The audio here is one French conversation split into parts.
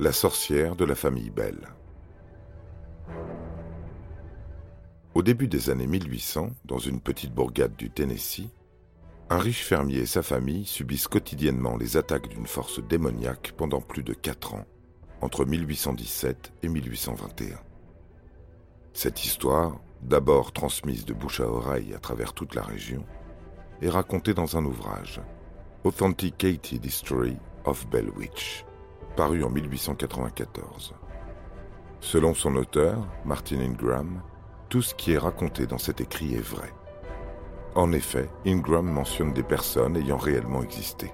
La sorcière de la famille Bell. Au début des années 1800, dans une petite bourgade du Tennessee, un riche fermier et sa famille subissent quotidiennement les attaques d'une force démoniaque pendant plus de quatre ans, entre 1817 et 1821. Cette histoire, d'abord transmise de bouche à oreille à travers toute la région, est racontée dans un ouvrage, Authenticated History of Bell Witch paru en 1894. Selon son auteur, Martin Ingram, tout ce qui est raconté dans cet écrit est vrai. En effet, Ingram mentionne des personnes ayant réellement existé.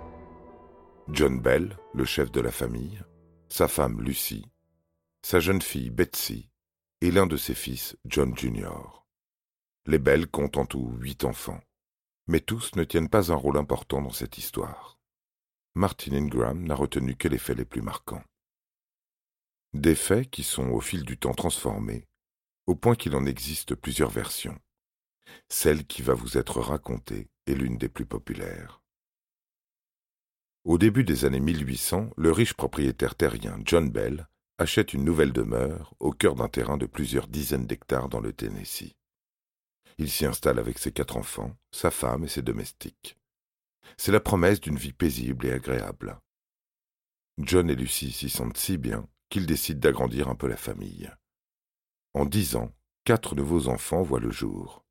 John Bell, le chef de la famille, sa femme Lucy, sa jeune fille Betsy et l'un de ses fils, John Jr. Les Bell comptent en tout huit enfants, mais tous ne tiennent pas un rôle important dans cette histoire. Martin Ingram n'a retenu que les faits les plus marquants. Des faits qui sont au fil du temps transformés, au point qu'il en existe plusieurs versions. Celle qui va vous être racontée est l'une des plus populaires. Au début des années 1800, le riche propriétaire terrien John Bell achète une nouvelle demeure au cœur d'un terrain de plusieurs dizaines d'hectares dans le Tennessee. Il s'y installe avec ses quatre enfants, sa femme et ses domestiques. C'est la promesse d'une vie paisible et agréable. John et Lucie s'y sentent si bien qu'ils décident d'agrandir un peu la famille. En dix ans, quatre nouveaux enfants voient le jour.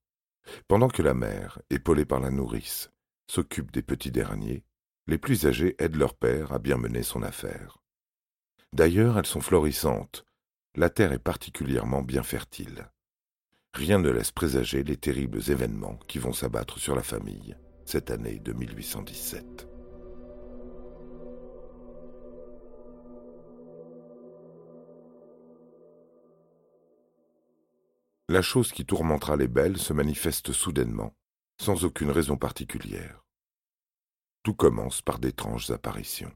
Pendant que la mère, épaulée par la nourrice, s'occupe des petits derniers, les plus âgés aident leur père à bien mener son affaire. D'ailleurs, elles sont florissantes. La terre est particulièrement bien fertile. Rien ne laisse présager les terribles événements qui vont s'abattre sur la famille cette année de 1817. La chose qui tourmentera les belles se manifeste soudainement, sans aucune raison particulière. Tout commence par d'étranges apparitions.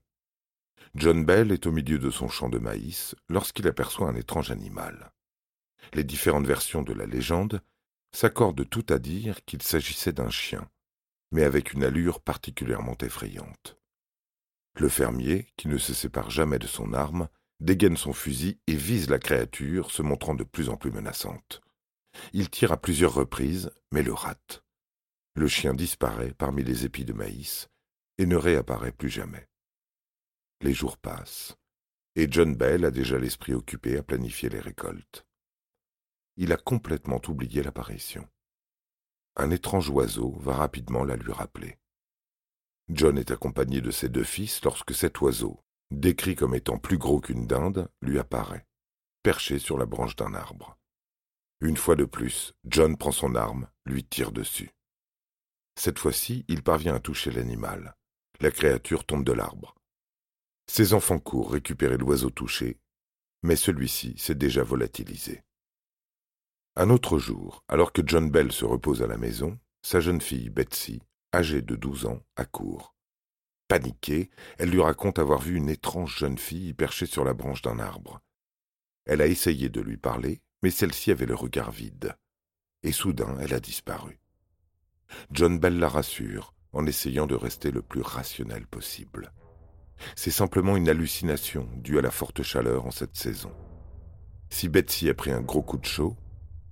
John Bell est au milieu de son champ de maïs lorsqu'il aperçoit un étrange animal. Les différentes versions de la légende s'accordent tout à dire qu'il s'agissait d'un chien, mais avec une allure particulièrement effrayante. Le fermier, qui ne se sépare jamais de son arme, dégaine son fusil et vise la créature, se montrant de plus en plus menaçante. Il tire à plusieurs reprises, mais le rate. Le chien disparaît parmi les épis de maïs et ne réapparaît plus jamais. Les jours passent, et John Bell a déjà l'esprit occupé à planifier les récoltes. Il a complètement oublié l'apparition un étrange oiseau va rapidement la lui rappeler. John est accompagné de ses deux fils lorsque cet oiseau, décrit comme étant plus gros qu'une dinde, lui apparaît, perché sur la branche d'un arbre. Une fois de plus, John prend son arme, lui tire dessus. Cette fois-ci, il parvient à toucher l'animal. La créature tombe de l'arbre. Ses enfants courent récupérer l'oiseau touché, mais celui-ci s'est déjà volatilisé. Un autre jour, alors que John Bell se repose à la maison, sa jeune fille Betsy, âgée de douze ans, accourt. Paniquée, elle lui raconte avoir vu une étrange jeune fille perchée sur la branche d'un arbre. Elle a essayé de lui parler, mais celle-ci avait le regard vide. Et soudain, elle a disparu. John Bell la rassure, en essayant de rester le plus rationnel possible. C'est simplement une hallucination due à la forte chaleur en cette saison. Si Betsy a pris un gros coup de chaud,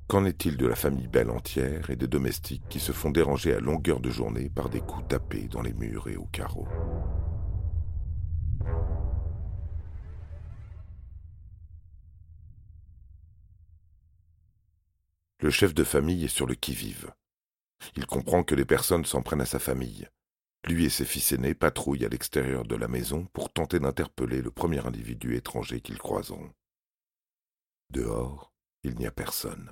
Qu'en est-il de la famille Belle entière et des domestiques qui se font déranger à longueur de journée par des coups tapés dans les murs et aux carreaux Le chef de famille est sur le qui-vive. Il comprend que les personnes s'en prennent à sa famille. Lui et ses fils aînés patrouillent à l'extérieur de la maison pour tenter d'interpeller le premier individu étranger qu'ils croiseront. Dehors, il n'y a personne.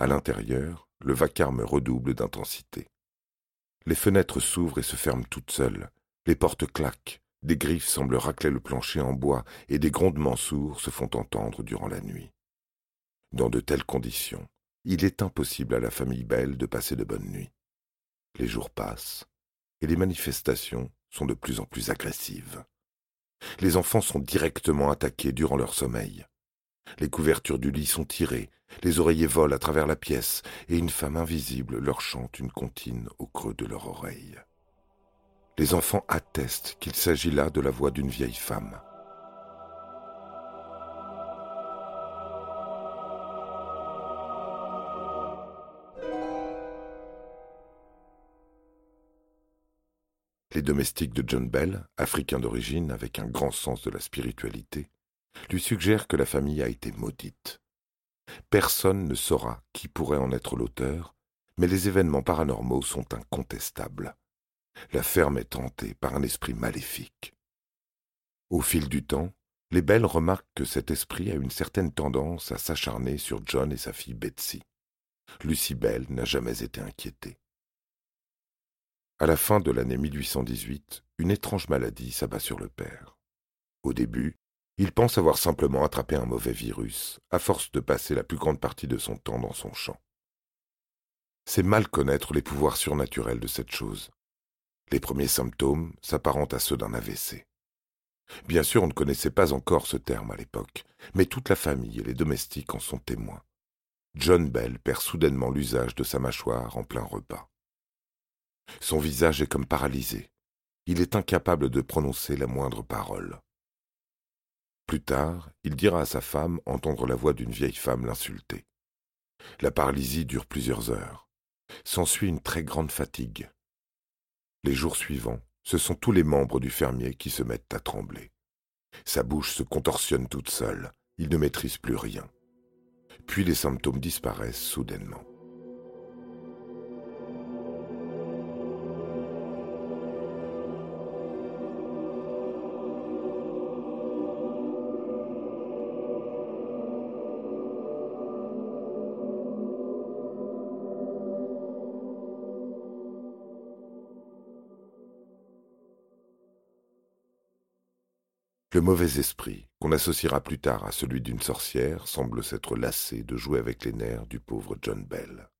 À l'intérieur, le vacarme redouble d'intensité. Les fenêtres s'ouvrent et se ferment toutes seules, les portes claquent, des griffes semblent racler le plancher en bois et des grondements sourds se font entendre durant la nuit. Dans de telles conditions, il est impossible à la famille Belle de passer de bonnes nuits. Les jours passent, et les manifestations sont de plus en plus agressives. Les enfants sont directement attaqués durant leur sommeil. Les couvertures du lit sont tirées, les oreillers volent à travers la pièce, et une femme invisible leur chante une comptine au creux de leur oreille. Les enfants attestent qu'il s'agit là de la voix d'une vieille femme. Les domestiques de John Bell, africains d'origine avec un grand sens de la spiritualité, lui suggèrent que la famille a été maudite. Personne ne saura qui pourrait en être l'auteur, mais les événements paranormaux sont incontestables. La ferme est hantée par un esprit maléfique. Au fil du temps, les Belles remarquent que cet esprit a une certaine tendance à s'acharner sur John et sa fille Betsy. Lucie Bell n'a jamais été inquiétée. À la fin de l'année 1818, une étrange maladie s'abat sur le père. Au début, il pense avoir simplement attrapé un mauvais virus, à force de passer la plus grande partie de son temps dans son champ. C'est mal connaître les pouvoirs surnaturels de cette chose. Les premiers symptômes s'apparentent à ceux d'un AVC. Bien sûr, on ne connaissait pas encore ce terme à l'époque, mais toute la famille et les domestiques en sont témoins. John Bell perd soudainement l'usage de sa mâchoire en plein repas. Son visage est comme paralysé. Il est incapable de prononcer la moindre parole. Plus tard, il dira à sa femme entendre la voix d'une vieille femme l'insulter. La paralysie dure plusieurs heures. S'ensuit une très grande fatigue. Les jours suivants, ce sont tous les membres du fermier qui se mettent à trembler. Sa bouche se contorsionne toute seule, il ne maîtrise plus rien. Puis les symptômes disparaissent soudainement. Le mauvais esprit, qu'on associera plus tard à celui d'une sorcière, semble s'être lassé de jouer avec les nerfs du pauvre John Bell.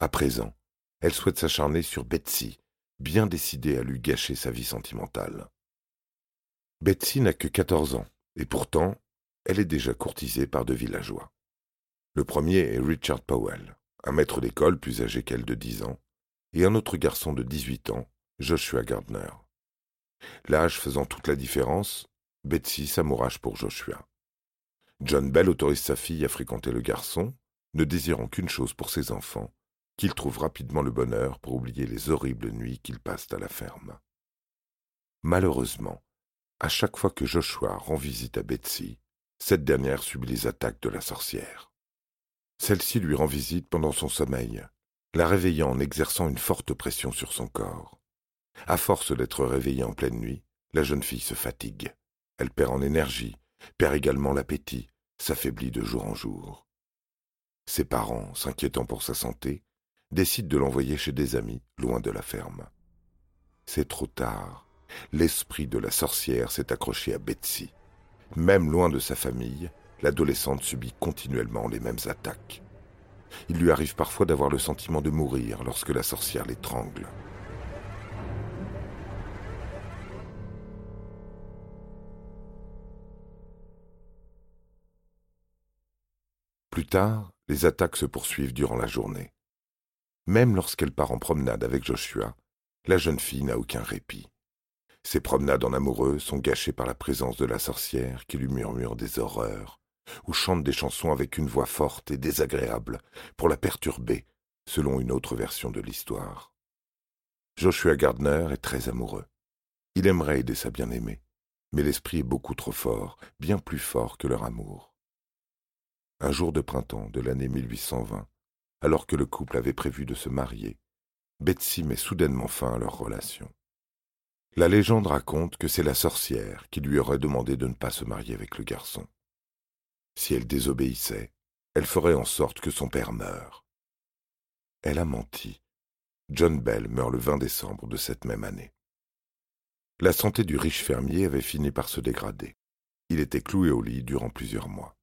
À présent, elle souhaite s'acharner sur Betsy, bien décidée à lui gâcher sa vie sentimentale. Betsy n'a que quatorze ans, et pourtant, elle est déjà courtisée par deux villageois. Le premier est Richard Powell, un maître d'école plus âgé qu'elle de dix ans, et un autre garçon de dix-huit ans, Joshua Gardner. L'âge faisant toute la différence, Betsy s'amourage pour Joshua. John Bell autorise sa fille à fréquenter le garçon, ne désirant qu'une chose pour ses enfants, qu'il trouve rapidement le bonheur pour oublier les horribles nuits qu'ils passent à la ferme. Malheureusement, à chaque fois que Joshua rend visite à Betsy, cette dernière subit les attaques de la sorcière. Celle-ci lui rend visite pendant son sommeil, la réveillant en exerçant une forte pression sur son corps. À force d'être réveillée en pleine nuit, la jeune fille se fatigue. Elle perd en énergie, perd également l'appétit, s'affaiblit de jour en jour. Ses parents, s'inquiétant pour sa santé, décident de l'envoyer chez des amis, loin de la ferme. C'est trop tard. L'esprit de la sorcière s'est accroché à Betsy. Même loin de sa famille, l'adolescente subit continuellement les mêmes attaques. Il lui arrive parfois d'avoir le sentiment de mourir lorsque la sorcière l'étrangle. Plus tard, les attaques se poursuivent durant la journée. Même lorsqu'elle part en promenade avec Joshua, la jeune fille n'a aucun répit. Ses promenades en amoureux sont gâchées par la présence de la sorcière qui lui murmure des horreurs, ou chante des chansons avec une voix forte et désagréable pour la perturber, selon une autre version de l'histoire. Joshua Gardner est très amoureux. Il aimerait aider sa bien-aimée, mais l'esprit est beaucoup trop fort, bien plus fort que leur amour un jour de printemps de l'année 1820, alors que le couple avait prévu de se marier, Betsy met soudainement fin à leur relation. La légende raconte que c'est la sorcière qui lui aurait demandé de ne pas se marier avec le garçon. Si elle désobéissait, elle ferait en sorte que son père meure. Elle a menti. John Bell meurt le 20 décembre de cette même année. La santé du riche fermier avait fini par se dégrader. Il était cloué au lit durant plusieurs mois,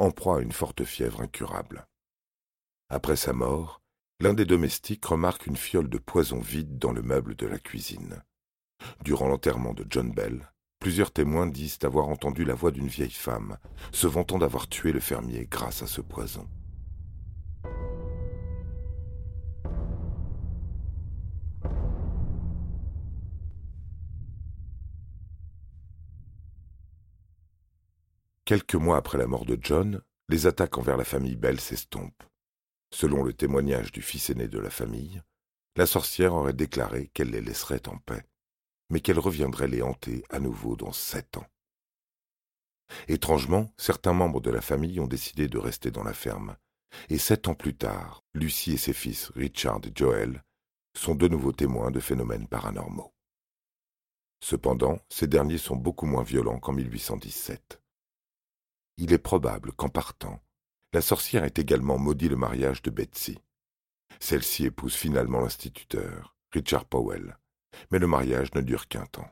en proie à une forte fièvre incurable. Après sa mort, l'un des domestiques remarque une fiole de poison vide dans le meuble de la cuisine. Durant l'enterrement de John Bell, plusieurs témoins disent avoir entendu la voix d'une vieille femme, se vantant d'avoir tué le fermier grâce à ce poison. Quelques mois après la mort de John, les attaques envers la famille Bell s'estompent. Selon le témoignage du fils aîné de la famille, la sorcière aurait déclaré qu'elle les laisserait en paix, mais qu'elle reviendrait les hanter à nouveau dans sept ans. Étrangement, certains membres de la famille ont décidé de rester dans la ferme, et sept ans plus tard, Lucie et ses fils, Richard et Joel, sont de nouveaux témoins de phénomènes paranormaux. Cependant, ces derniers sont beaucoup moins violents qu'en 1817 il est probable qu'en partant, la sorcière ait également maudit le mariage de Betsy. Celle-ci épouse finalement l'instituteur, Richard Powell, mais le mariage ne dure qu'un temps.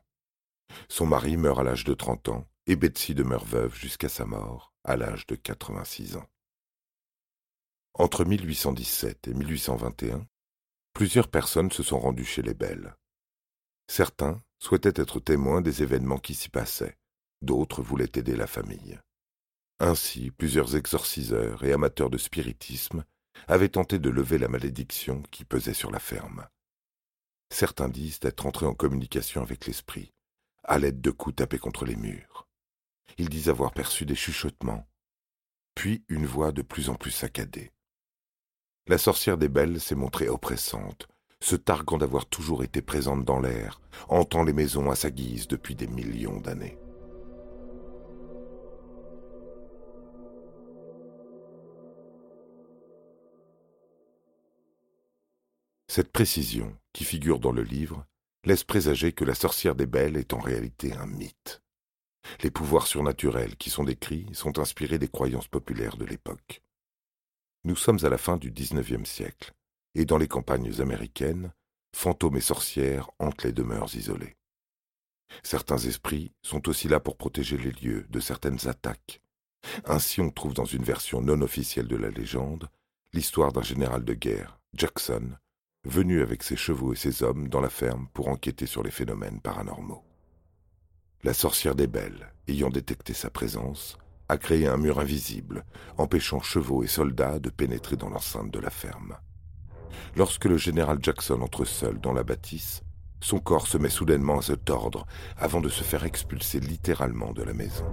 Son mari meurt à l'âge de trente ans et Betsy demeure veuve jusqu'à sa mort, à l'âge de quatre-vingt-six ans. Entre 1817 et 1821, plusieurs personnes se sont rendues chez les Belles. Certains souhaitaient être témoins des événements qui s'y passaient, d'autres voulaient aider la famille. Ainsi, plusieurs exorciseurs et amateurs de spiritisme avaient tenté de lever la malédiction qui pesait sur la ferme. Certains disent être entrés en communication avec l'esprit, à l'aide de coups tapés contre les murs. Ils disent avoir perçu des chuchotements, puis une voix de plus en plus saccadée. La sorcière des belles s'est montrée oppressante, se targuant d'avoir toujours été présente dans l'air, hantant les maisons à sa guise depuis des millions d'années. Cette précision, qui figure dans le livre, laisse présager que la sorcière des belles est en réalité un mythe. Les pouvoirs surnaturels qui sont décrits sont inspirés des croyances populaires de l'époque. Nous sommes à la fin du XIXe siècle, et dans les campagnes américaines, fantômes et sorcières hantent les demeures isolées. Certains esprits sont aussi là pour protéger les lieux de certaines attaques. Ainsi on trouve dans une version non officielle de la légende l'histoire d'un général de guerre, Jackson, venu avec ses chevaux et ses hommes dans la ferme pour enquêter sur les phénomènes paranormaux. La sorcière des belles, ayant détecté sa présence, a créé un mur invisible, empêchant chevaux et soldats de pénétrer dans l'enceinte de la ferme. Lorsque le général Jackson entre seul dans la bâtisse, son corps se met soudainement à se tordre avant de se faire expulser littéralement de la maison.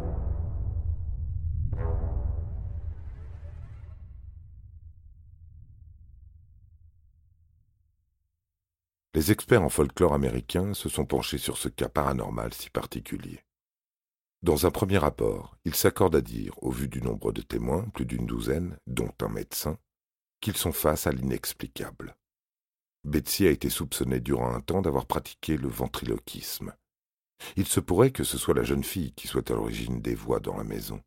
Les experts en folklore américain se sont penchés sur ce cas paranormal si particulier. Dans un premier rapport, ils s'accordent à dire, au vu du nombre de témoins, plus d'une douzaine, dont un médecin, qu'ils sont face à l'inexplicable. Betsy a été soupçonnée durant un temps d'avoir pratiqué le ventriloquisme. Il se pourrait que ce soit la jeune fille qui soit à l'origine des voix dans la maison.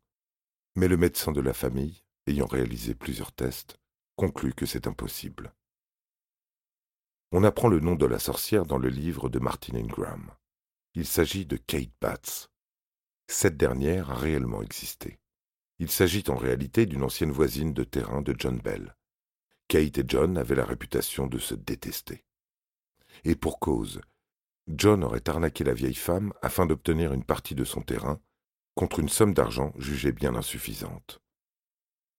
Mais le médecin de la famille, ayant réalisé plusieurs tests, conclut que c'est impossible. On apprend le nom de la sorcière dans le livre de Martin Ingram. Il s'agit de Kate Batts. Cette dernière a réellement existé. Il s'agit en réalité d'une ancienne voisine de terrain de John Bell. Kate et John avaient la réputation de se détester. Et pour cause, John aurait arnaqué la vieille femme afin d'obtenir une partie de son terrain contre une somme d'argent jugée bien insuffisante.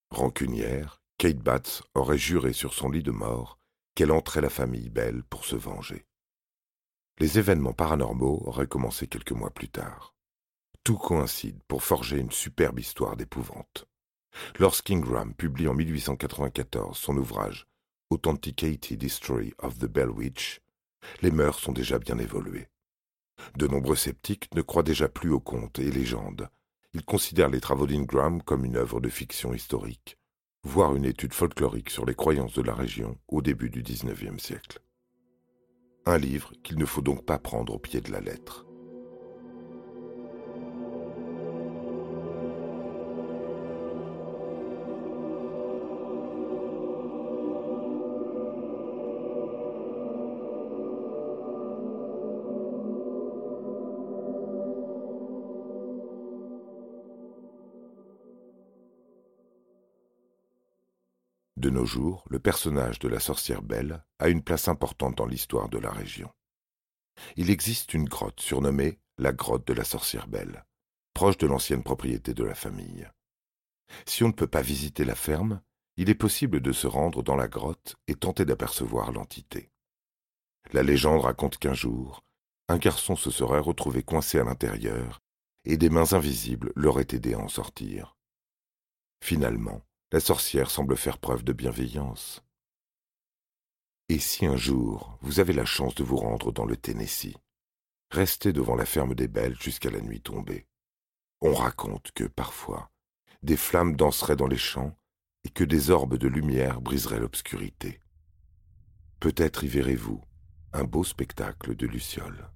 Rancunière, Kate Batts aurait juré sur son lit de mort qu'elle entrait la famille Belle pour se venger. Les événements paranormaux auraient commencé quelques mois plus tard. Tout coïncide pour forger une superbe histoire d'épouvante. Lorsqu'Ingram publie en 1894 son ouvrage Authenticated History of the Bell Witch, les mœurs sont déjà bien évoluées. De nombreux sceptiques ne croient déjà plus aux contes et légendes. Ils considèrent les travaux d'Ingram comme une œuvre de fiction historique, voire une étude folklorique sur les croyances de la région au début du XIXe siècle. Un livre qu'il ne faut donc pas prendre au pied de la lettre. De nos jours, le personnage de la sorcière Belle a une place importante dans l'histoire de la région. Il existe une grotte surnommée la grotte de la sorcière Belle, proche de l'ancienne propriété de la famille. Si on ne peut pas visiter la ferme, il est possible de se rendre dans la grotte et tenter d'apercevoir l'entité. La légende raconte qu'un jour, un garçon se serait retrouvé coincé à l'intérieur et des mains invisibles l'auraient aidé à en sortir. Finalement, la sorcière semble faire preuve de bienveillance. Et si un jour vous avez la chance de vous rendre dans le Tennessee, restez devant la ferme des Belles jusqu'à la nuit tombée. On raconte que, parfois, des flammes danseraient dans les champs et que des orbes de lumière briseraient l'obscurité. Peut-être y verrez-vous un beau spectacle de Luciole.